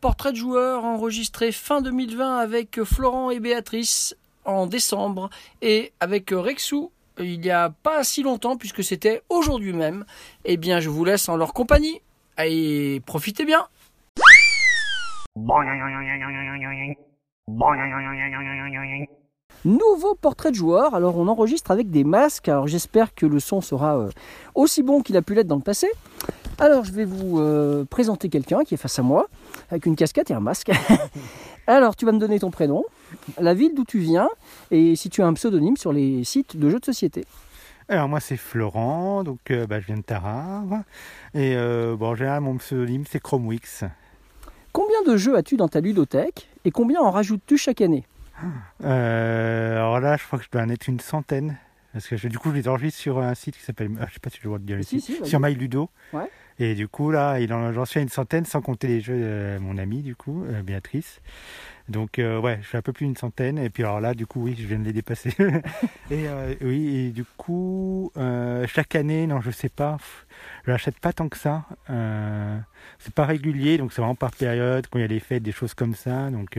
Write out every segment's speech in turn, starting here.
Portraits de joueurs enregistrés fin 2020 avec Florent et Béatrice en décembre et avec Rexou il n'y a pas si longtemps puisque c'était aujourd'hui même. Eh bien, je vous laisse en leur compagnie. Allez, profitez bien. Nouveau portrait de joueur. Alors, on enregistre avec des masques. Alors, j'espère que le son sera euh, aussi bon qu'il a pu l'être dans le passé. Alors, je vais vous euh, présenter quelqu'un qui est face à moi avec une casquette et un masque. Alors, tu vas me donner ton prénom, la ville d'où tu viens et si tu as un pseudonyme sur les sites de jeux de société. Alors moi c'est Florent, donc euh, bah, je viens de Tarare. Et euh, bon, en général mon pseudonyme c'est Chromewix. Combien de jeux as-tu dans ta ludothèque et combien en rajoutes-tu chaque année? Euh, Alors là je crois que je dois en être une centaine. Parce que du coup je les enregistre sur un site qui s'appelle, je sais pas si je dois dire si, si, sur MyLudo. Ouais. Et du coup là j'en suis à une centaine sans compter les jeux de mon amie du coup, Béatrice. Donc euh, ouais, je fais un peu plus d'une centaine. Et puis alors là, du coup, oui, je viens de les dépasser. et euh, oui, et du coup, euh, chaque année, non, je sais pas, je n'achète pas tant que ça. c'est pas régulier, donc c'est vraiment par période, quand il y a des fêtes, des choses comme ça. Donc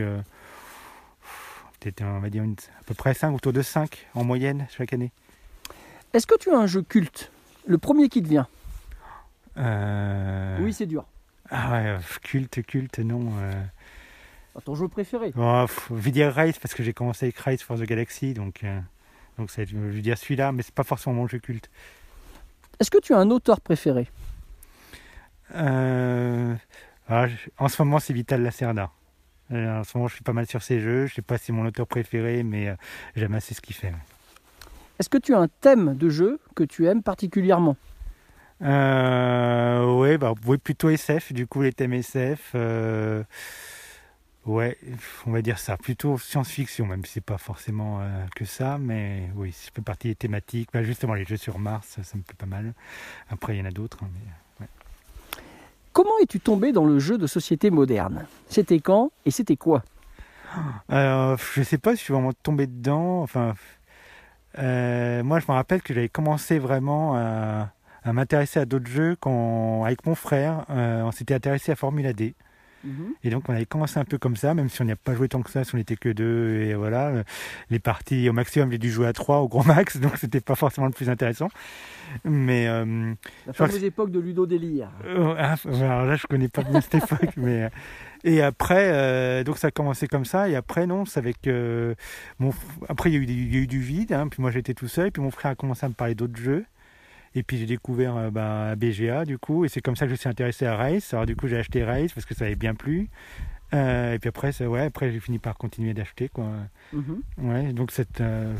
peut-être, on va dire, à peu près 5, autour de 5 en moyenne chaque année. Est-ce que tu as un jeu culte? Le premier qui te vient? Euh... Oui, c'est dur. Ah ouais, culte, culte, non. ton jeu préféré oh, Je vais dire Rise parce que j'ai commencé avec Rise for the Galaxy, donc, euh, donc je vais dire celui-là, mais c'est pas forcément mon jeu culte. Est-ce que tu as un auteur préféré? Euh, ah, En ce moment, c'est Vital Lacerda. Euh, en ce moment, je suis pas mal sur ses jeux. Je sais pas si c'est mon auteur préféré, mais j'aime assez ce qu'il fait. Est-ce que tu as un thème de jeu que tu aimes particulièrement? Euh, ouais, bah, oui, plutôt SF, du coup, les thèmes SF. Ouais, on va dire ça. Plutôt science-fiction, même si c'est pas forcément euh, que ça, mais oui, ça fait partie des thématiques. Bah, justement, les jeux sur Mars, ça, me plaît pas mal. Après, il y en a d'autres. Hein, mais, Comment es-tu tombé dans le jeu de société moderne? C'était quand et c'était quoi? Euh, Je sais pas si je suis vraiment tombé dedans. Enfin, euh, moi, je me rappelle que j'avais commencé vraiment à, à m'intéresser à d'autres jeux quand, avec mon frère, euh, on s'était intéressé à Formula D. Mhm. Et donc on avait commencé un peu comme ça, même si on n'y a pas joué tant que ça, si on n'était que deux, et voilà, les parties au maximum j'ai dû jouer à trois au grand max, donc c'était pas forcément le plus intéressant. Mais euh, la fameuse époque de Ludo délire. Euh, ah, alors là je connais pas bien cette époque, mais euh, et après donc ça a commencé comme ça, et après non, c'est avec mon après il y a eu, il y a eu du vide, hein, puis moi j'étais tout seul, puis mon frère a commencé à me parler d'autres jeux. Et puis j'ai découvert euh, bah, BGA du coup, et c'est comme ça que je me suis intéressé à Race. Alors du coup j'ai acheté Race parce que ça avait bien plu. Euh, et puis après, ouais, après j'ai fini par continuer d'acheter quoi. Mhm. Ouais, donc cette euh,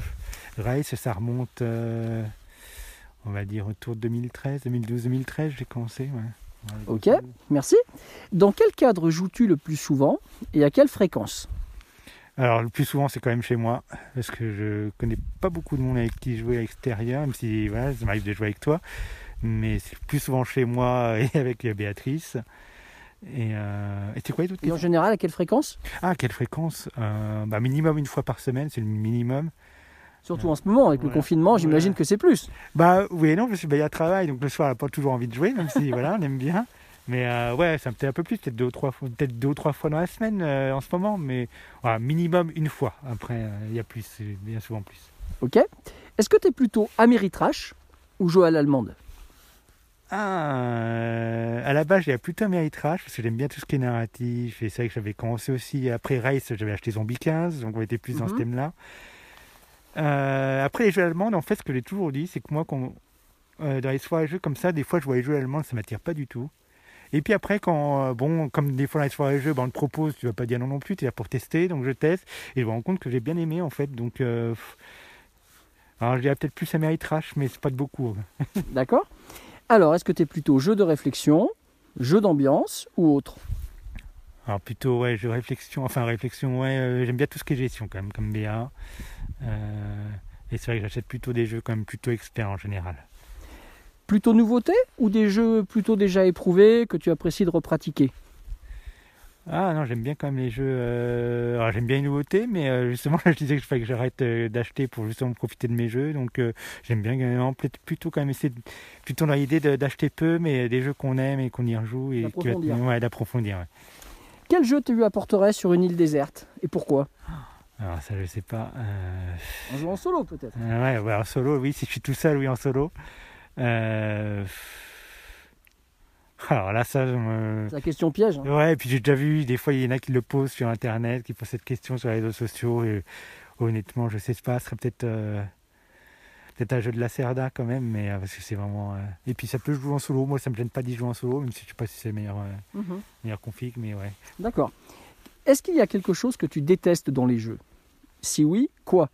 Race, ça remonte, on va dire autour de 2013, 2012-2013, j'ai commencé. Ouais. ok, merci. Dans quel cadre joues-tu le plus souvent et à quelle fréquence? Alors, le plus souvent, c'est quand même chez moi, parce que je connais pas beaucoup de monde avec qui jouer à l'extérieur, même si voilà, ça m'arrive de jouer avec toi. Mais c'est plus souvent chez moi et avec Béatrice. Et, euh, et c'est quoi Et en général, à quelle fréquence? Ah, à quelle fréquence? Euh, bah, Minimum une fois par semaine, c'est le minimum. Surtout en ce moment, avec le confinement, j'imagine que c'est plus. Bah oui et non, parce que bah, y a travail, donc le soir, on n'a pas toujours envie de jouer, même si voilà, on aime bien. Mais euh, ouais, ça me fait un peu plus, peut-être deux ou trois fois, peut-être deux ou trois fois dans la semaine euh, en ce moment, mais voilà, minimum une fois. Après, euh, il y a plus, bien souvent plus. Ok. Est-ce que tu es plutôt Ameritrash ou Joël Allemande? Ah, à la base, j'ai plutôt Ameritrash parce que j'aime bien tout ce qui est narratif. Et c'est vrai que j'avais commencé aussi après Race, j'avais acheté Zombie 15, donc on était plus dans ce mhm. thème-là. après les jeux allemands, en fait, ce que j'ai toujours dit, c'est que moi, quand, dans les soirées jeux comme ça, des fois, je vois les jeux allemands, ça m'attire pas du tout. Et puis après, quand, euh, bon, comme des fois dans les soirées jeux, ben, on te propose, tu vas pas dire non non plus, tu es là pour tester, donc je teste, et je me rends compte que j'ai bien aimé en fait, donc. Euh, alors je dirais peut-être plus Ameritrash, mais c'est pas de beaucoup. D'accord. Alors, est-ce que tu es plutôt jeu de réflexion, jeu d'ambiance ou autre? Alors plutôt, ouais, jeu de réflexion, enfin réflexion, ouais, euh, j'aime bien tout ce qui est gestion quand même, comme BA. Et c'est vrai que j'achète plutôt des jeux quand même plutôt experts en général. Plutôt nouveauté ou des jeux plutôt déjà éprouvés que tu apprécies de repratiquer? Ah non, j'aime bien quand même les jeux. euh, alors, j'aime bien les nouveautés, mais euh, justement, là, je disais que je fallait que j'arrête euh, d'acheter pour justement profiter de mes jeux. Donc, euh, j'aime bien plutôt quand même essayer de, plutôt dans l'idée d'acheter peu, mais des jeux qu'on aime et qu'on y rejoue et D'approfondir. ouais, d'approfondir. ouais. Quel jeu tu lui apporterais sur une île déserte et pourquoi? Alors ça, je sais pas. Un jeu en solo peut-être. ouais, ouais, en solo, oui. Si je suis tout seul, oui, en solo. Euh, Alors là, ça, me- C'est la question piège. hein. Ouais, et puis j'ai déjà vu, des fois il y en a qui le posent sur internet, qui posent cette question sur les réseaux sociaux, et honnêtement, je sais pas, ce serait peut-être euh, peut-être un jeu de la Cerda quand même, mais euh, parce que c'est vraiment. Et puis ça peut jouer en solo, moi ça me gêne pas d'y jouer en solo, même si je sais pas si c'est le meilleur, Mhm. meilleur config, mais ouais. D'accord. Est-ce qu'il y a quelque chose que tu détestes dans les jeux? Si oui, quoi?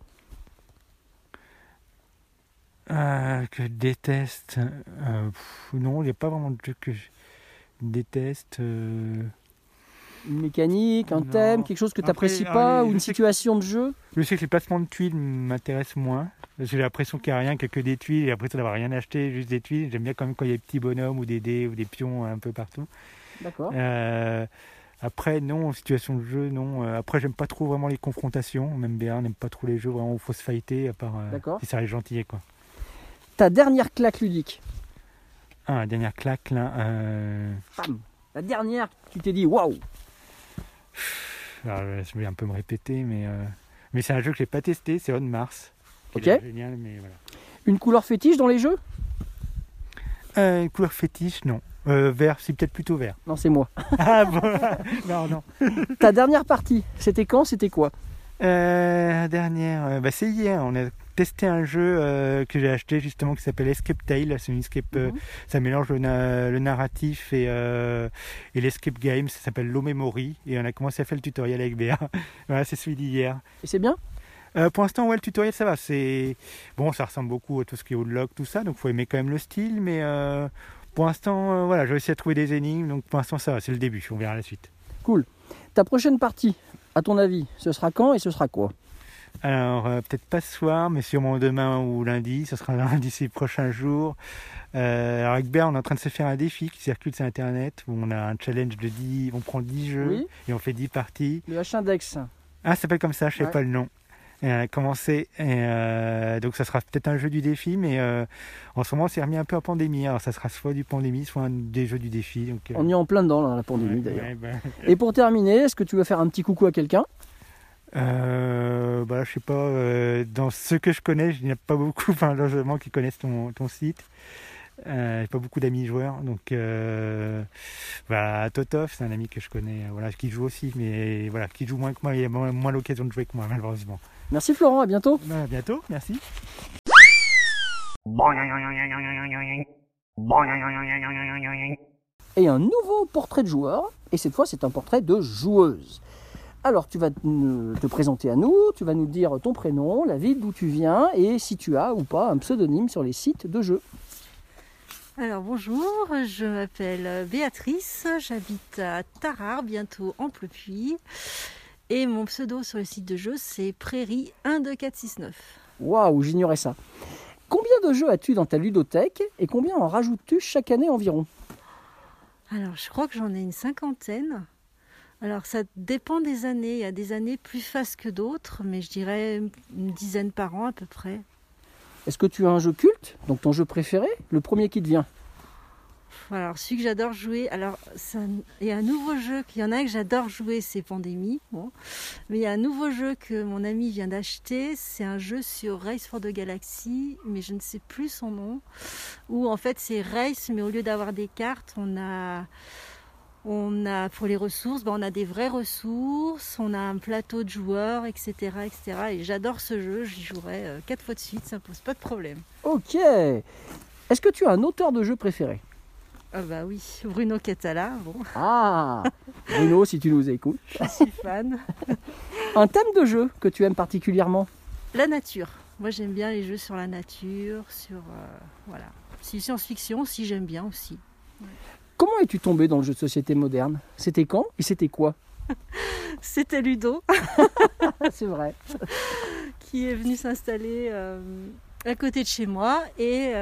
Euh, que je déteste. euh, pff, non, il n'y a pas vraiment de jeu que je déteste. euh. Une mécanique, un Non. thème, quelque chose que tu n'apprécies pas ou une que- situation de jeu? Je sais que les placements de tuiles m'intéressent moins. J'ai l'impression qu'il n'y a rien, qu'il n'y a que des tuiles, et après ça d'avoir rien acheté, juste des tuiles. J'aime bien quand même quand il y a des petits bonhommes ou des dés ou des pions un peu partout. D'accord. Après, non, situation de jeu, non. Après, j'aime pas trop vraiment les confrontations. Même bien, n'aime pas trop les jeux vraiment où il faut se fighter, à part euh, D'accord. si ça reste gentil, quoi. Ta dernière claque ludique Ah, la dernière claque, là. euh, Bam La dernière, tu t'es dit waouh euh, je vais un peu me répéter, mais, euh, mais c'est un jeu que j'ai pas testé, c'est On Mars. Ok. est génial, mais voilà. Une couleur fétiche dans les jeux? Euh, une couleur fétiche, non. Euh, vert, c'est peut-être plutôt vert. Non, c'est moi. Ah bon Non, non. Ta dernière partie, c'était quand? C'était quoi? Euh, dernière, bah, c'est hier. On a testé un jeu euh, que j'ai acheté justement qui s'appelle Escape Tale. C'est une escape, euh, Mhm. ça mélange le, na- le narratif et, euh, et l'escape game. Ça s'appelle Low Memory et on a commencé à faire le tutoriel avec Béa. voilà, c'est celui d'hier. Et c'est bien Euh, pour l'instant, ouais, le tutoriel ça va. C'est bon, ça ressemble beaucoup à tout ce qui est Woodlock, tout ça. Donc, faut aimer quand même le style, mais euh, pour l'instant, euh, voilà, j'ai réussi à trouver des énigmes. Donc, pour l'instant, ça va. C'est le début. On verra la suite. Ta prochaine partie, à ton avis, ce sera quand et ce sera quoi? Alors, euh, peut-être pas ce soir, mais sûrement demain ou lundi. Ce sera lundi ces prochains jours. Euh, alors, avec Béa, on est en train de se faire un défi qui circule sur Internet où on a un challenge de 10. On prend 10 jeux Oui. et on fait 10 parties. Le H1dex. Ah, ça s'appelle comme ça, je sais Ouais. pas le nom. Et on a commencé, et, euh, donc ça sera peut-être un jeu du défi, mais euh, en ce moment, on s'est remis un peu en pandémie. Alors, ça sera soit du pandémie, soit un des jeux du défi. Donc, euh, On y est en plein dedans, là, la pandémie ouais, d'ailleurs. ouais, bah, Et pour terminer, est-ce que tu veux faire un petit coucou à quelqu'un? Euh, bah, je sais pas, euh, dans ceux que je connais, il n'y a pas beaucoup, enfin, logement qui connaissent ton, ton site. Euh, j'ai pas beaucoup d'amis joueurs, donc euh, voilà, Totov, c'est un ami que je connais, voilà, qui joue aussi, mais voilà, qui joue moins que moi, il a moins, moins l'occasion de jouer que moi, malheureusement. Merci Florent, à bientôt. Bah, à bientôt, merci. Et un nouveau portrait de joueur, et cette fois c'est un portrait de joueuse. Alors tu vas te te présenter à nous, tu vas nous dire ton prénom, la ville d'où tu viens et si tu as ou pas un pseudonyme sur les sites de jeux. Alors bonjour, je m'appelle Béatrice, j'habite à Tarare, bientôt en Plepuis. Et mon pseudo sur le site de jeu, c'est Prairie 12469. Waouh, j'ignorais ça. Combien de jeux as-tu dans ta ludothèque et combien en rajoutes-tu chaque année environ? Alors je crois que j'en ai une cinquantaine. Alors ça dépend des années, il y a des années plus fastes que d'autres, mais je dirais une dizaine par an à peu près. Est-ce que tu as un jeu culte, donc ton jeu préféré, le premier qui te vient? Alors, celui que j'adore jouer, alors ça- il y a un nouveau jeu, qu'il y en a un que j'adore jouer, c'est Pandémie. Bon. Mais il y a un nouveau jeu que mon ami vient d'acheter, c'est un jeu sur Race for the Galaxy, mais je ne sais plus son nom. Où en fait c'est Race, mais au lieu d'avoir des cartes, on a, on a pour les ressources, ben, on a des vraies ressources, on a un plateau de joueurs, etc. etc. Et j'adore ce jeu, j'y jouerai euh, quatre fois de suite, ça ne pose pas de problème. Ok. Est-ce que tu as un auteur de jeu préféré? Ah bah oui, Bruno Catala, bon, Ah Bruno, si tu nous écoutes. je suis fan. Un thème de jeu que tu aimes particulièrement? La nature. Moi, j'aime bien les jeux sur la nature, sur euh, voilà. Si science-fiction, si j'aime bien aussi. Comment es-tu tombé dans le jeu de société moderne? C'était quand? Et c'était quoi? C'était Ludo C'est vrai. qui est venu s'installer à côté de chez moi et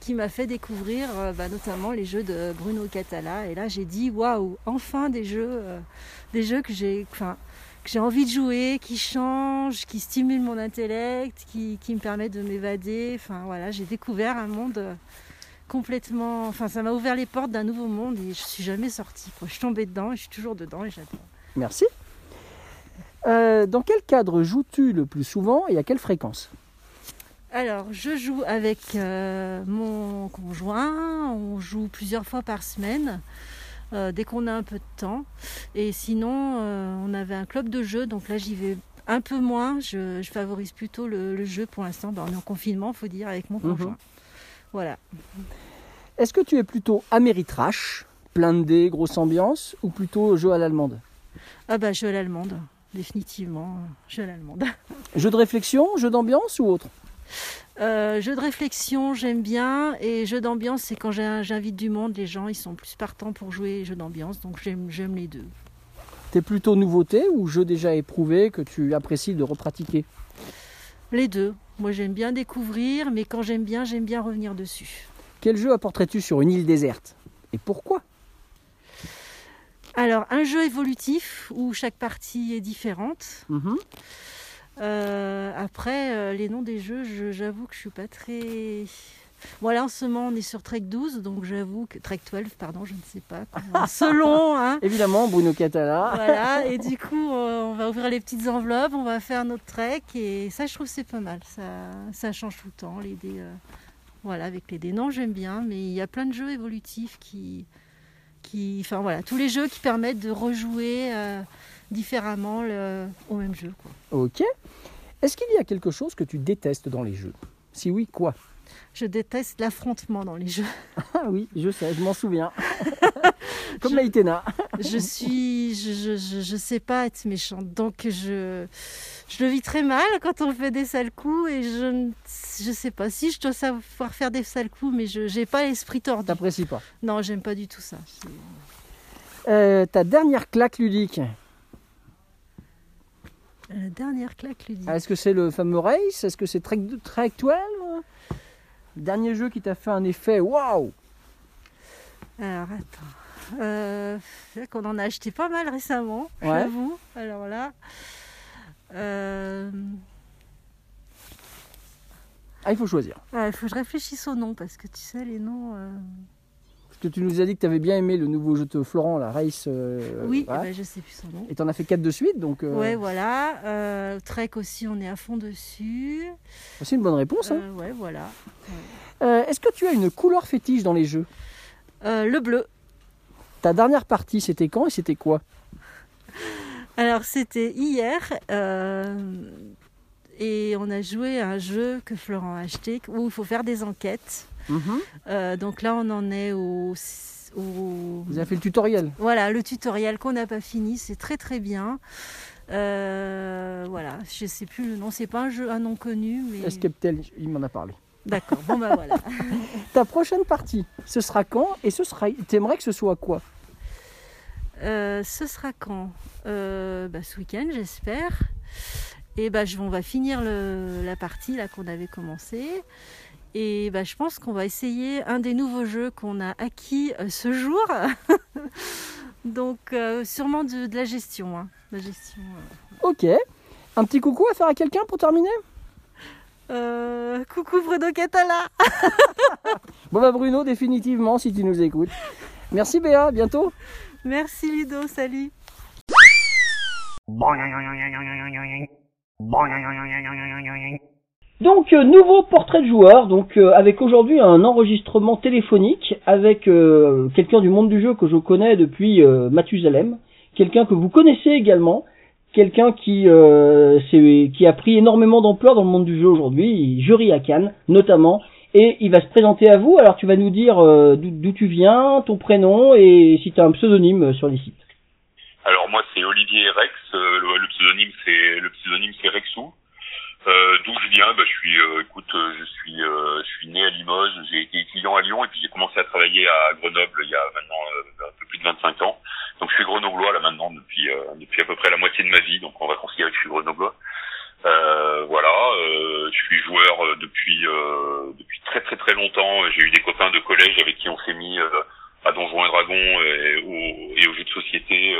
qui m'a fait découvrir bah, notamment les jeux de Bruno Catala. Et là, j'ai dit waouh, enfin des jeux, des jeux que j'ai, enfin, que j'ai envie de jouer, qui changent, qui stimulent mon intellect, qui, qui me permettent de m'évader. Enfin voilà, j'ai découvert un monde complètement. Enfin, ça m'a ouvert les portes d'un nouveau monde et je suis jamais sortie. Je suis tombée dedans et je suis toujours dedans et j'adore. Merci. Euh, dans quel cadre joues-tu le plus souvent et à quelle fréquence? Alors, je joue avec euh, mon conjoint. On joue plusieurs fois par semaine, euh, dès qu'on a un peu de temps. Et sinon, on avait un club de jeu, donc là j'y vais un peu moins. Je, favorise plutôt le, jeu pour l'instant. Ben, on est en confinement, il faut dire, avec mon mhm. conjoint. Voilà. Est-ce que tu es plutôt Améritrash, plein de dés, grosse ambiance, ou plutôt jeu à l'allemande? Ah bah jeu à l'allemande, définitivement, jeu à l'allemande. Jeu de réflexion, jeu d'ambiance ou autre? Euh, jeu de réflexion, j'aime bien. Et jeu d'ambiance, c'est quand j'invite du monde, les gens ils sont plus partants pour jouer jeu d'ambiance. Donc j'aime les deux. T'es plutôt nouveauté ou jeu déjà éprouvé que tu apprécies de repratiquer? Les deux. Moi j'aime bien découvrir, mais quand j'aime bien, j'aime bien revenir dessus. Quel jeu apporterais-tu sur une île déserte? Et pourquoi? Alors, un jeu évolutif où chaque partie est différente. Mhm. Euh, après, euh, les noms des jeux, j'avoue que je suis pas très. Voilà, en ce moment, on est sur Trek 12, donc j'avoue que Trek 12, pardon, je ne sais pas. Selon. Hein. Évidemment, Bruno Catala. voilà, et du coup, euh, on va ouvrir les petites enveloppes, on va faire notre Trek, et ça, je trouve c'est pas mal. Ça, ça change tout le temps, les dés. Voilà, avec les dés. Non, j'aime bien, mais il y a plein de jeux évolutifs qui, qui, enfin voilà, tous les jeux qui permettent de rejouer euh, différemment le, au même jeu. Ok. Est-ce qu'il y a quelque chose que tu détestes dans les jeux? Si oui, quoi? Je déteste l'affrontement dans les jeux. Ah oui, je sais, je m'en souviens. Comme Maïtena. je suis, je, je, je, sais pas être méchante, donc je, je le vis très mal quand on fait des sales coups et je je sais pas si je dois savoir faire des sales coups, mais je n'ai pas l'esprit tordu. T'apprécies pas Non, j'aime pas du tout ça. Euh, ta dernière claque ludique La dernière claque ludique. Est-ce que c'est le fameux race? Est-ce que c'est très, très actuel? Dernier jeu qui t'a fait un effet waouh Alors attends. Euh, c'est qu'on en a acheté pas mal récemment, j'avoue. Alors là. Euh, ah, il faut choisir. il faut que je réfléchisse au nom parce que tu sais, les noms. Euh, que tu nous as dit que tu avais bien aimé le nouveau jeu de Florent, la Race. Euh, oui, je ne je sais plus son nom. Et tu en as fait 4 de suite. donc. Ouais, voilà. Trek aussi, on est à fond dessus. C'est une bonne réponse. Hein. ouais, voilà. Est-ce que tu as une couleur fétiche dans les jeux? Le bleu. Ta dernière partie, c'était quand et c'était quoi? Alors c'était hier euh, et on a joué à un jeu que Florent a acheté où il faut faire des enquêtes. Mhm. Euh, donc là on en est au, Vous avez fait le tutoriel Voilà, le tutoriel qu'on n'a pas fini, c'est très très bien. Euh, voilà, je sais plus le nom, c'est pas un jeu un nom connu, mais. Escaptel, il m'en a parlé. D'accord, bon bah voilà. Ta prochaine partie, ce sera quand et ce sera. T'aimerais que ce soit quoi? Euh, ce sera quand? Euh, bah, Ce week-end, j'espère. Et bah, on va finir la partie là qu'on avait commencé. Et bah, je pense qu'on va essayer un des nouveaux jeux qu'on a acquis euh, ce jour. Donc sûrement de, la gestion. Hein. La gestion Ok. Un petit coucou à faire à quelqu'un pour terminer coucou Bruno Catala Bon bah Bruno, définitivement, si tu nous écoutes. Merci Béa, bientôt Merci Ludo, salut. Donc euh, nouveau portrait de joueur, donc euh, avec aujourd'hui un enregistrement téléphonique avec euh, quelqu'un du monde du jeu que je connais depuis Mathusalem, quelqu'un que vous connaissez également, quelqu'un qui qui a pris énormément d'ampleur dans le monde du jeu aujourd'hui, jury à Cannes notamment, et il va se présenter à vous. Alors tu vas nous dire euh, d'où tu viens, ton prénom et si tu as un pseudonyme euh, sur les sites. Alors moi c'est Olivier Rex, euh, le, pseudonyme c'est le pseudonyme c'est Rexou. Euh, D'où je viens bah, Je suis, euh, écoute, euh, je suis, euh, je suis né à Limoges, j'ai été étudiant à Lyon et puis j'ai commencé à travailler à Grenoble il y a maintenant euh, un peu plus de 25 ans. Donc je suis grenoblois là maintenant depuis depuis à peu près la moitié de ma vie, donc on va considérer que je suis grenoblois. voilà, je suis joueur depuis depuis très très très longtemps. J'ai eu des copains de collège avec qui on s'est mis à Donjons et Dragons et, au, et aux jeux de société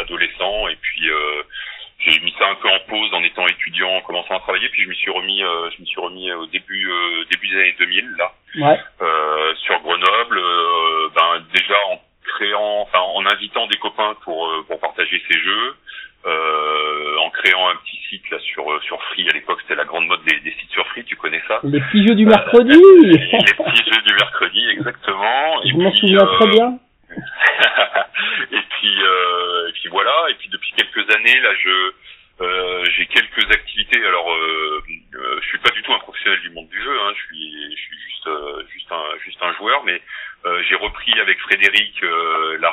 adolescents et puis j'ai mis ça un peu en pause en étant étudiant, en commençant à travailler. Puis je me suis remis, euh, je me suis remis au début début des années 2000 là, Ouais. sur Grenoble. ben déjà en créant, enfin en invitant des copains pour pour partager ces jeux. Euh, en créant un petit site là sur sur Free à l'époque c'était la grande mode des, des, sites sur Free tu connais ça? Les petits jeux du mercredi euh, les petits jeux du mercredi exactement je m'en souviens très bien euh, et puis voilà et puis depuis quelques années là je euh, j'ai quelques activités. Alors, euh, euh, je suis pas du tout un professionnel du monde du jeu. Hein, je suis, je suis juste, euh, juste un, juste un joueur. Mais euh, j'ai repris avec Frédéric la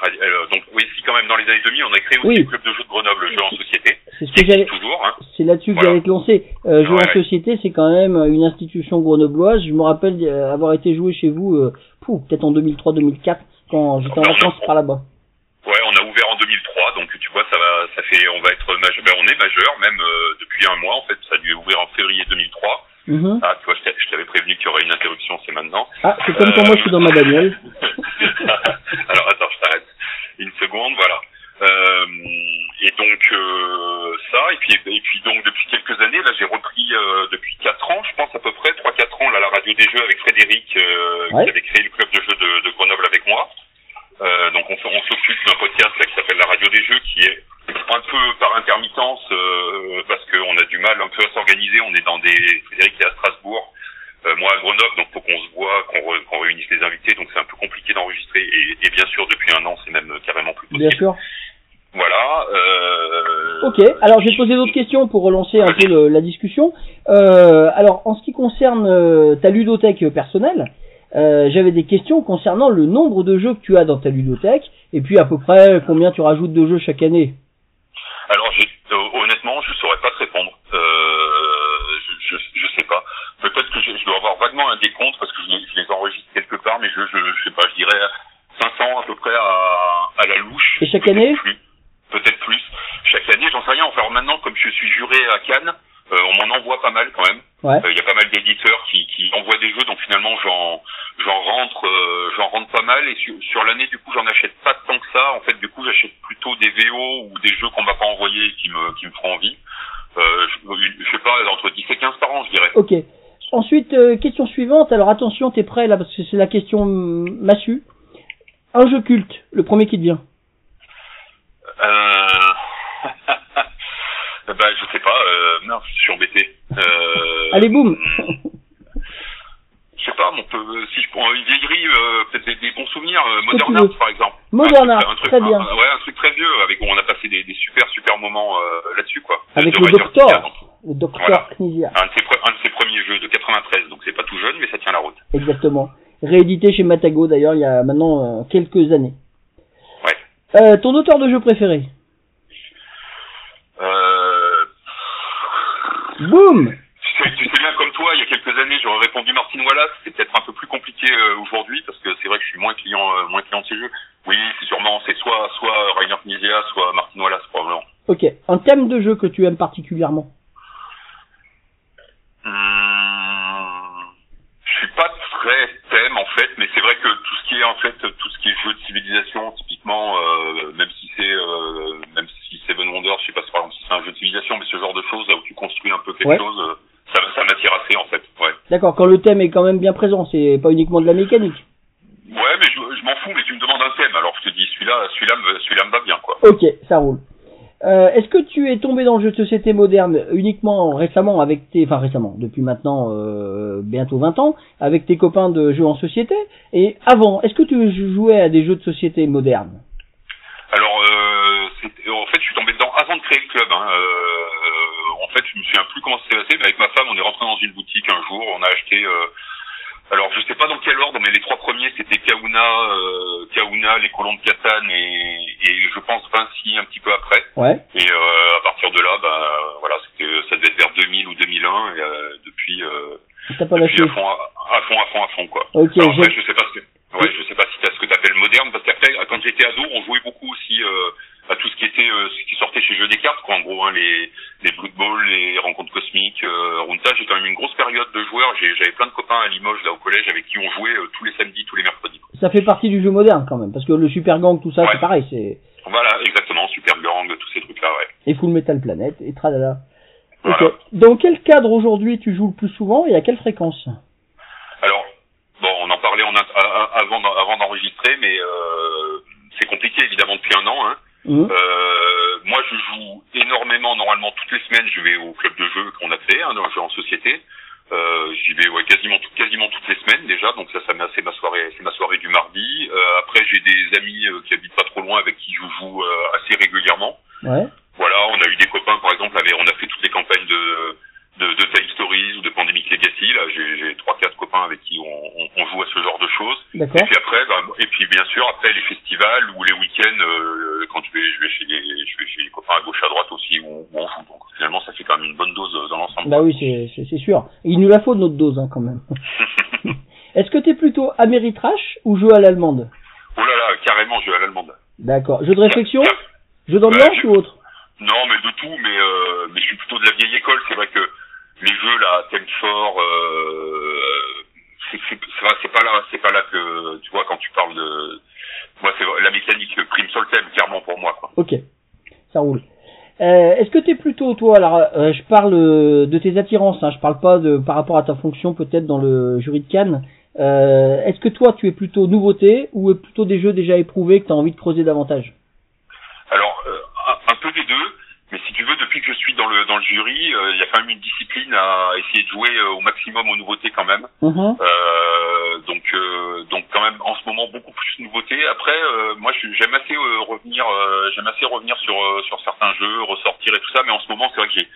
donc oui, si quand même dans les années 2000, on a créé aussi oui. le club de jeu de Grenoble, le jeu en société. C'est ce que j'allais. Toujours. Hein. C'est là-dessus que j'allais te lancer. Euh, jeu Ouais, en ouais. société, c'est quand même une institution grenobloise. Je me rappelle avoir été joué chez vous, peut-être en 2003-2004, quand j'étais en vacances par là-bas. Ouais, on a ouvert en 2003, donc tu vois, ça fait, on va être majeur. Ben, on est majeur, même euh, depuis un mois en fait. Ça a dû ouvrir en février 2003. Mhm. Ah, tu vois, je t'a- je t'avais prévenu qu'il y aurait une interruption, c'est maintenant. Ah, c'est comme quand moi je suis dans ma bagnole. Alors attends, je t'arrête. Une seconde, voilà. Euh, et donc euh, ça, et puis et puis donc depuis quelques années, là j'ai repris euh, depuis quatre ans, je pense à peu près, trois quatre ans, là la radio des jeux avec Frédéric euh, Ouais. qui avait créé le club de jeux de, de Grenoble avec moi. Euh, donc on, on s'occupe d'un podcast là, qui s'appelle la radio des jeux, qui est un peu par intermittence euh, parce qu'on a du mal un peu à s'organiser. On est dans des Frédéric est à Strasbourg, euh, moi à Grenoble, donc faut qu'on se voit, qu'on re- réunisse les invités, donc c'est un peu compliqué d'enregistrer. Et, et bien sûr, depuis un an, c'est même carrément plus possible. Bien sûr. Voilà. Euh... Ok, alors je vais te poser d'autres questions pour relancer un peu le- la discussion. Euh, alors, en ce qui concerne ta ludothèque personnelle, euh, j'avais des questions concernant le nombre de jeux que tu as dans ta ludothèque, et puis à peu près combien tu rajoutes de jeux chaque année. Alors, honnêtement, je, je, sais pas. Peut-être que je, je dois avoir vaguement un décompte parce que je les, je les enregistre quelque part, mais je, je, je sais pas. Je dirais 500 à peu près à, à la louche. Et chaque année plus. Peut-être plus. Chaque année, j'en sais rien. Enfin, maintenant, comme je suis juré à Cannes, euh, on m'en envoie pas mal quand même. Ouais. Euh, Il y a pas mal d'éditeurs qui, qui envoient des jeux, donc finalement j'en j'en rentre euh, j'en rentre pas mal et sur, sur l'année du coup j'en achète pas tant que ça. En fait du coup j'achète plutôt des VO ou des jeux qu'on m'a pas envoyés et qui me qui me feront envie. Euh, je, je sais pas entre 10 et 15 par an je dirais. Ok. Ensuite, euh, question suivante. Alors attention, t'es prêt là parce que c'est la question massue. Un jeu culte, le premier qui te vient. Euh... bah je sais pas. Euh... Non je suis embêté. Euh... Allez, boum. Je sais pas, on peut, si je prends une vieillerie, euh, peut-être des, des bons souvenirs, euh, Modern. Art par exemple. Modern Art, truc- un truc- très bien. un- ouais, un truc très vieux avec où on a passé des, des super super moments euh, là-dessus quoi. Avec De le docteur. Knizia, Le docteur Voilà. Knizia. Un de, ses, pre- un de ses premiers jeux de 93, donc c'est pas tout jeune mais ça tient la route. Exactement. Réédité chez Matago d'ailleurs il y a maintenant euh, quelques années. Ouais. Euh, ton auteur de jeu préféré? Euh, Boum tu, sais, tu sais bien comme toi, il y a quelques années j'aurais répondu Martin Wallace, c'est peut-être un peu plus compliqué euh, aujourd'hui parce que c'est vrai que je suis moins client euh, moins client de ces jeux. Oui, c'est sûrement c'est soit soit Rainer Knizia, soit Martin Wallace probablement. Ok. Un thème de jeu que tu aimes particulièrement? Hum, je suis pas très thème en fait, mais c'est vrai que tout ce qui est en fait tout ce qui est jeu de civilisation, typiquement, euh, même si c'est euh, même si Seven Wonders, je sais pas si par exemple si c'est un jeu de civilisation, mais ce genre de choses là où tu construis un peu quelque Ouais. chose, euh, ça, ça m'attire assez en fait. Ouais. D'accord, quand le thème est quand même bien présent, c'est pas uniquement de la mécanique. Ouais, mais je, je m'en fous, mais tu me demandes un thème, alors je te dis celui-là, celui-là, me- celui-là me va bien quoi. Ok, ça roule. Euh, Est-ce que tu es tombé dans le jeu de société moderne uniquement récemment avec tes, enfin récemment, depuis maintenant euh, bientôt 20 ans, avec tes copains de jeux en société Et avant, est-ce que tu jouais à des jeux de société modernes? Alors, euh, en fait, je suis tombé dedans avant de créer le club. Hein. En fait, je me souviens plus comment ça s'est passé, mais avec ma femme, on est rentré dans une boutique un jour, on a acheté. Euh, alors, je sais pas dans quel ordre, mais les trois premiers, c'était Kauna, euh, Kauna, les colons de Catane et, et je pense Vinci un petit peu après. Ouais. Et euh, à partir de là, bah, voilà, c'était, ça devait être vers 2000 ou 2001, et euh, depuis, euh, T'as pas depuis à fond, à, à fond, à fond, à fond, quoi. Ok, Alors après, j'ai- je sais pas ce que, ouais, je sais pas si t'as ce que t'appelles moderne, parce qu'après, quand j'étais ado, on jouait beaucoup aussi euh, à tout ce qui était euh, ce qui sortait chez Jeux des cartes, quoi. En gros, hein, les les Blood Bowl, les rencontres cosmiques, euh, Runta. J'ai quand même une grosse période de joueurs. J'avais plein de copains à Limoges là au collège avec qui on jouait euh, tous les samedis, tous les mercredis. quoi. Ça fait partie du jeu moderne quand même, parce que le Super Gang, tout ça, Ouais. c'est pareil, c'est Voilà, exactement, Super Gang, tous ces trucs-là, ouais. et Full Metal Planet et tralala. Voilà. Dans quel cadre aujourd'hui tu joues le plus souvent et à quelle fréquence? Alors, bon, on en parlait en avant avant d'enregistrer, mais euh, c'est compliqué évidemment depuis un an. Hein. Hum, Euh, moi, je joue énormément. Normalement, toutes les semaines, je vais au club de jeu qu'on a fait, hein, dans le jeu en société. Euh, J'y vais ouais, quasiment, tout- quasiment toutes les semaines déjà. Donc ça, ça c'est ma soirée, c'est ma soirée du mardi. Euh, après, j'ai des amis euh, qui habitent pas trop loin avec qui je joue euh, assez régulièrement. Ouais. Voilà, on a eu des copains, par exemple, on a fait toutes les campagnes de de, de Stories ou de Pandemic Legacy. Là, j'ai trois, quatre copains avec qui on, on, on joue à ce genre de choses. Et puis après, bah, et puis bien sûr après les festivals ou les week-ends, euh, quand je vais, je vais chez les, je vais chez les copains à gauche à droite aussi où, où on joue. Donc finalement, ça fait quand même une bonne dose euh, dans l'ensemble. Bah oui, c'est- sûr. Il nous la faut de notre dose hein, quand même. Est-ce que t'es plutôt Ameritrash ou jeu à l'allemande? Oh là là, carrément jeu à l'allemande. D'accord. Jeu de réflexion? Jeu d'ambiance je- ou autre? Non, mais de tout, mais euh, mais je suis plutôt de la vieille école. C'est vrai que les jeux là, thème fort, euh, c'est pas là, c'est pas là que tu vois quand tu parles de moi c'est la mécanique prime sur le thème clairement pour moi. Quoi. Ok, ça roule. Euh, Est-ce que t'es plutôt, toi, alors euh, je parle euh, de tes attirances, hein, je parle pas de par rapport à ta fonction peut-être dans le jury de Cannes. Euh, Est-ce que toi tu es plutôt nouveauté ou plutôt des jeux déjà éprouvés que tu as envie de creuser davantage? Alors euh, un, un peu des deux, mais si tu veux, depuis que je suis dans le dans le jury, euh, il y a quand même une discipline à essayer de jouer euh, au maximum aux nouveautés quand même. Mhm. Euh, donc donc quand même en ce moment beaucoup plus de nouveautés. Après moi j'aime assez revenir j'aime assez revenir sur sur certains jeux, ressortir et tout ça, mais en ce moment c'est vrai que j'ai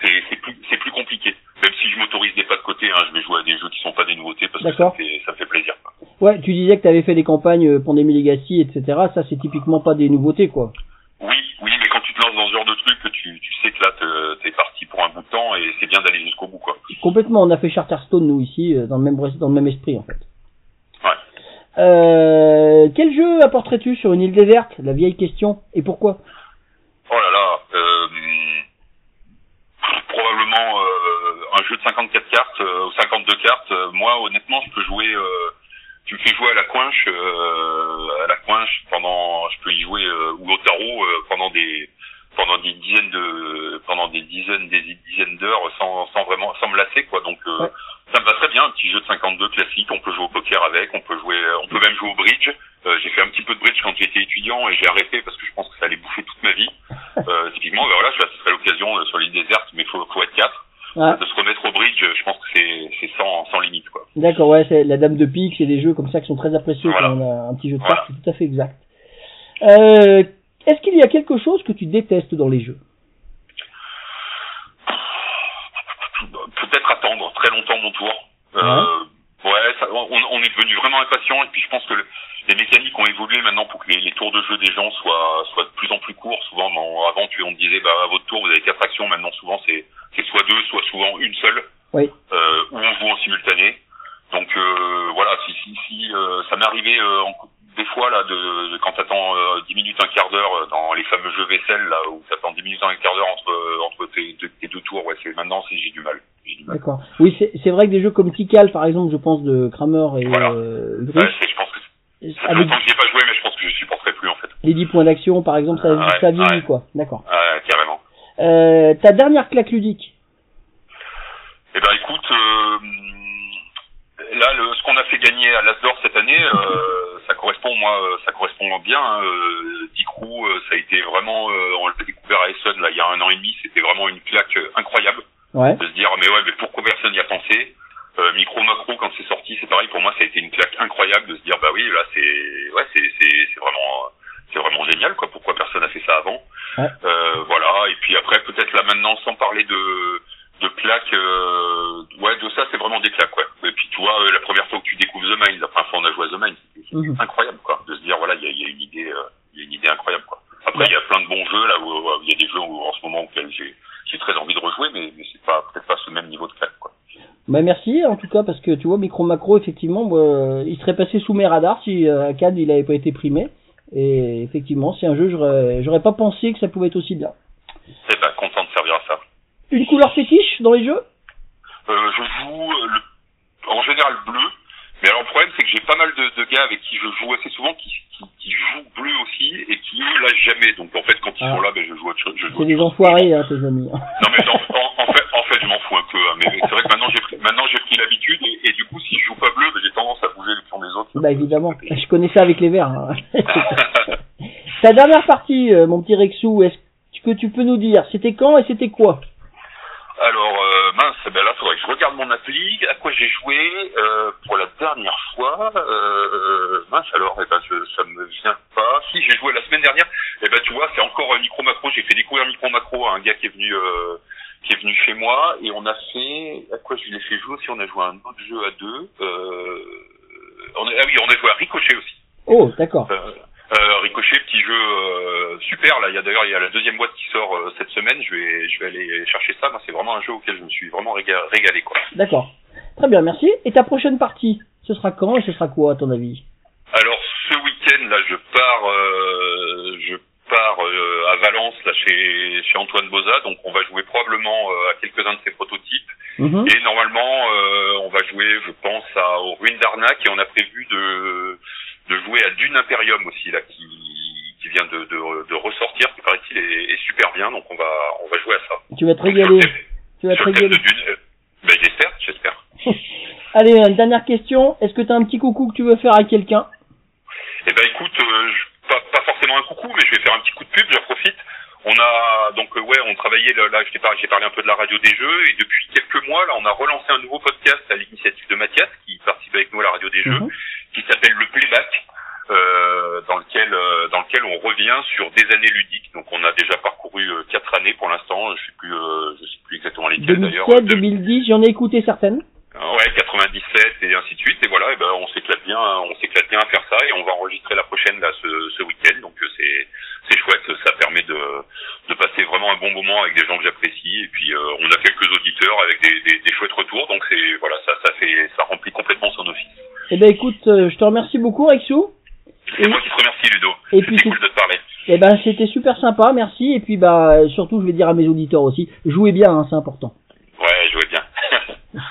c'est c'est plus c'est plus compliqué. Même si je m'autorise des pas de côté, hein, je vais jouer à des jeux qui sont pas des nouveautés parce que ça me fait ça me fait plaisir. Ouais, tu disais que tu avais fait des campagnes Pandémie Legacy, etc. Ça c'est typiquement pas des nouveautés quoi. Oui, oui, mais quand tu te lances dans ce genre de truc, tu, tu sais que là te- t'es parti pour un bout de temps et c'est bien d'aller jusqu'au bout quoi. Complètement, on a fait Charterstone nous ici, euh, dans le même dans le même esprit en fait. Ouais. Euh, quel jeu apporterais-tu sur une île déserte? La vieille question. Et pourquoi? Oh là là, euh, probablement euh, un jeu de 54 cartes ou 52 cartes. Moi, honnêtement, je peux jouer. tu me fais jouer à la coinche, euh, à la coinche pendant, je peux y jouer euh, ou au tarot euh, pendant des pendant des dizaines de pendant des dizaines des dizaines d'heures sans sans vraiment sans me lasser quoi. Donc euh, Ouais. ça me va très bien un petit jeu de 52 classique. On peut jouer au poker avec, on peut jouer, on peut même jouer au bridge. Euh, j'ai fait un petit peu de bridge quand j'étais étudiant et j'ai arrêté parce que je pense que ça allait bouffer toute ma vie. Euh, typiquement, ben voilà, ça serait l'occasion euh, sur l'île déserte, mais faut, faut être quatre. De se remettre au bridge, je pense que c'est, c'est sans, sans limite, quoi. D'accord, ouais, c'est la Dame de Pique, c'est des jeux comme ça qui sont très appréciés Voilà. quand on a un petit jeu de Voilà. cartes, c'est tout à fait exact. Euh, Est-ce qu'il y a quelque chose que tu détestes dans les jeux? Peut-être attendre très longtemps mon tour. Euh, ouais, ça- on, on est devenu vraiment impatient et puis je pense que le- les mécaniques ont évolué maintenant pour que les, les tours de jeu des gens soient, soient de plus en plus courts. Souvent, avant, tu, on te disait, bah, à votre tour, vous avez quatre actions. Maintenant, souvent, c'est, soit deux, soit souvent une seule. Oui. Euh, où on joue en simultané. Donc, euh, voilà, si, si, si, euh, ça m'est arrivé, euh, en- des fois, là, de, de quand t'attends euh, 10 minutes, un quart d'heure euh, dans les fameux jeux vaisselle, là, où t'attends 10 minutes, un quart d'heure entre, euh, entre tes, tes- tes deux tours. Ouais, c'est, maintenant, c'est, j'ai du mal. J'ai. D'accord. Oui, c'est c'est vrai que des jeux comme Tikal, par exemple, je pense de Kramer et Voilà. euh, Ouais, c'est, je pense que fait avec longtemps que j'y ai pas joué, mais je pense que je supporterai plus, en fait. les 10 points d'action, par exemple, ça, Ouais, ça vieillit, ouais. quoi. D'accord. Ouais, carrément. Euh, ta dernière claque ludique Eh ben écoute, euh, là le, ce qu'on a fait gagner à l'Asdor cette année, euh, correspond moi, euh, ça correspond bien. Hein, euh, Dicrou, euh, ça a été vraiment, on l'a découvert à Essen là il y a un an et demi, c'était vraiment une claque incroyable Ouais. de se dire mais ouais mais pourquoi personne n'y a pensé. Euh, micro macro quand c'est sorti, c'est pareil pour moi ça a été une claque incroyable de se dire bah oui là c'est ouais c'est c'est c'est vraiment c'est vraiment génial quoi pourquoi personne n'a fait ça avant. Ouais. Euh, voilà et puis après peut-être là maintenant sans parler de de claques, euh, ouais, de ça, c'est vraiment des claques, ouais. Et puis, tu vois, euh, la première fois que tu découvres The Mind, la première fois on a joué à The Mind, c'est Mhm. incroyable, quoi. De se dire, voilà, il y a, y a une idée, euh, y a une idée incroyable, quoi. Après, il y a plein de bons jeux, là, où il y a des jeux où, en ce moment auxquels j'ai, j'ai très envie de rejouer, mais, mais c'est pas, peut-être pas ce même niveau de claque, quoi. Bah merci en tout cas parce que tu vois micro macro effectivement euh, il serait passé sous mes radars si euh, Cannes il avait pas été primé Et effectivement, c'est un jeu, j'aurais, j'aurais pas pensé que ça pouvait être aussi bien. Eh ben, content de servir à ça. Une couleur fétiche dans les jeux? Euh, je joue euh, le- en général bleu. Mais alors le problème c'est que j'ai pas mal de, de gars avec qui je joue assez souvent qui, qui, qui jouent bleu aussi et qui eux lâchent jamais. Donc en fait quand ils Ah. sont là, ben, je joue autre chose. C'est des enfoirés, hein, tes amis. Non mais non, en, en fait, en fait je m'en fous un peu. hein. mais c'est vrai que maintenant j'ai pris, maintenant j'ai pris l'habitude et, et du coup si je joue pas bleu, ben, j'ai tendance à bouger le pion des autres. Bah évidemment, je connais ça avec les verts. hein. Ta dernière partie, euh, mon petit Rexou, est-ce que tu peux nous dire, c'était quand et c'était quoi? Alors euh, mince, ben là faudrait que je regarde mon appli, à quoi j'ai joué euh, pour la dernière fois. Euh, mince alors, eh ben je, ça me vient pas. Si j'ai joué la semaine dernière, eh ben tu vois c'est encore euh, micro macro. J'ai fait découvrir micro macro à un gars qui est venu euh, qui est venu chez moi et on a fait à quoi je lui ai fait jouer aussi. On a joué à un autre jeu à deux. Euh, on a, ah oui, on a joué à Ricochet aussi. Oh, d'accord. Euh, euh, Ricochet, petit jeu euh, super. Là, il y a d'ailleurs il y a la deuxième boîte qui sort euh, cette semaine. Je vais je vais aller chercher ça. Moi, c'est vraiment un jeu auquel je me suis vraiment réga- régalé quoi. D'accord. Très bien, merci. Et ta prochaine partie, ce sera quand et ce sera quoi à ton avis? Alors ce week-end là, je pars euh, je pars euh, à Valence là chez chez Antoine Boza. Donc on va jouer probablement euh, à quelques-uns de ses prototypes. Mhm. Et normalement, euh, on va jouer, je pense, à, aux ruines d'Arnac et on a prévu de, de jouer à Dune Imperium aussi, là, qui, qui vient de, de, de ressortir, qui paraît-il est, est super bien, donc on va, on va jouer à ça. Tu vas te régaler. Tu vas te régaler. euh, ben, j'espère, j'espère. Allez, une dernière question. Est-ce que tu as un petit coucou que tu veux faire à quelqu'un? Eh ben écoute, euh, je- pas, pas forcément un coucou, mais je vais faire un petit coup de pub, j'en profite. On a donc euh, ouais, on travaillait là, t'ai parlé, j'ai parlé un peu de la radio des jeux et depuis quelques mois là, on a relancé un nouveau podcast à l'initiative de Mathias qui participe avec nous à la radio des jeux, Mhm. Qui s'appelle le Playback, euh, dans lequel euh, dans lequel on revient sur des années ludiques. Donc on a déjà parcouru euh, quatre années pour l'instant, je sais plus euh, je sais plus exactement lesquelles d'ailleurs. 2007, De- 2010, j'en ai écouté certaines. Ouais, 97 et ainsi de suite. Et voilà, et ben on s'éclate bien, on s'éclate bien à faire ça et on va enregistrer la prochaine là ce, ce week-end. Donc euh, c'est c'est chouette, ça permet de de passer vraiment un bon moment avec des gens que j'apprécie. Et puis euh, on a quelques auditeurs avec des, des, des chouettes retours. Donc c'est voilà, ça ça fait ça remplit complètement son office. Eh ben écoute, euh, je te remercie beaucoup Rexou. C'est et... moi qui te remercie Ludo. Et puis cool parler. Eh ben c'était super sympa, merci. Et puis bah surtout je vais dire à mes auditeurs aussi, jouez bien, hein, c'est important. Ouais, jouez bien.